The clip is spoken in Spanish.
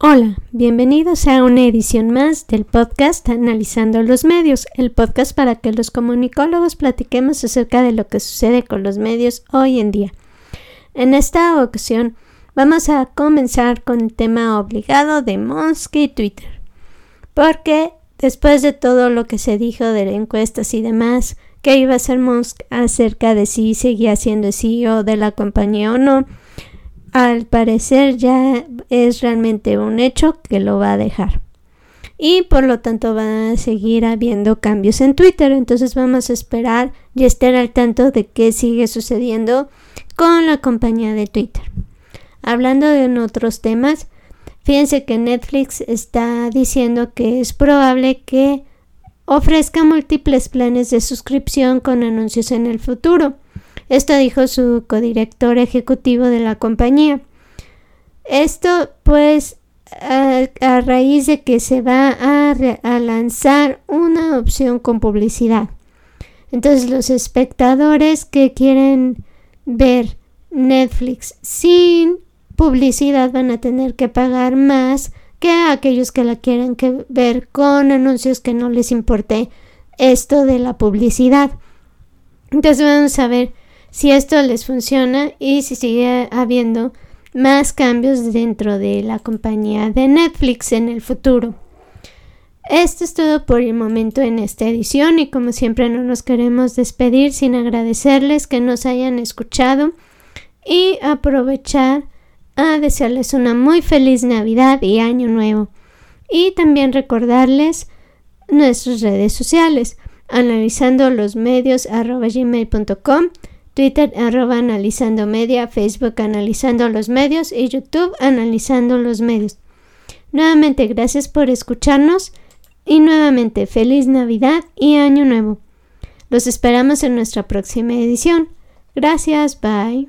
Hola, bienvenidos a una edición más del podcast Analizando los Medios, el podcast para que los comunicólogos platiquemos acerca de lo que sucede con los medios hoy en día. En esta ocasión vamos a comenzar con el tema obligado de Musk y Twitter, porque después de todo lo que se dijo de encuestas y demás, que iba a ser Musk acerca de si seguía siendo CEO de la compañía o no, al parecer ya es realmente un hecho que lo va a dejar. Y por lo tanto va a seguir habiendo cambios en Twitter. Entonces vamos a esperar y estar al tanto de qué sigue sucediendo con la compañía de Twitter. Hablando de otros temas, fíjense que Netflix está diciendo que es probable que ofrezca múltiples planes de suscripción con anuncios en el futuro. Esto dijo su codirector ejecutivo de la compañía. Esto pues a, raíz de que se va a, lanzar una opción con publicidad. Entonces los espectadores que quieren ver Netflix sin publicidad van a tener que pagar más que aquellos que la quieren ver con anuncios que no les importe esto de la publicidad. Entonces vamos a ver si esto les funciona y si sigue habiendo más cambios dentro de la compañía de Netflix en el futuro. Esto es todo por el momento en esta edición y como siempre no nos queremos despedir sin agradecerles que nos hayan escuchado y aprovechar a desearles una muy feliz Navidad y Año Nuevo. Y también recordarles nuestras redes sociales, analizando los medios gmail.com Twitter arroba analizando media, Facebook analizando los medios y YouTube analizando los medios. Nuevamente gracias por escucharnos y nuevamente feliz Navidad y Año Nuevo. Los esperamos en nuestra próxima edición. Gracias, bye.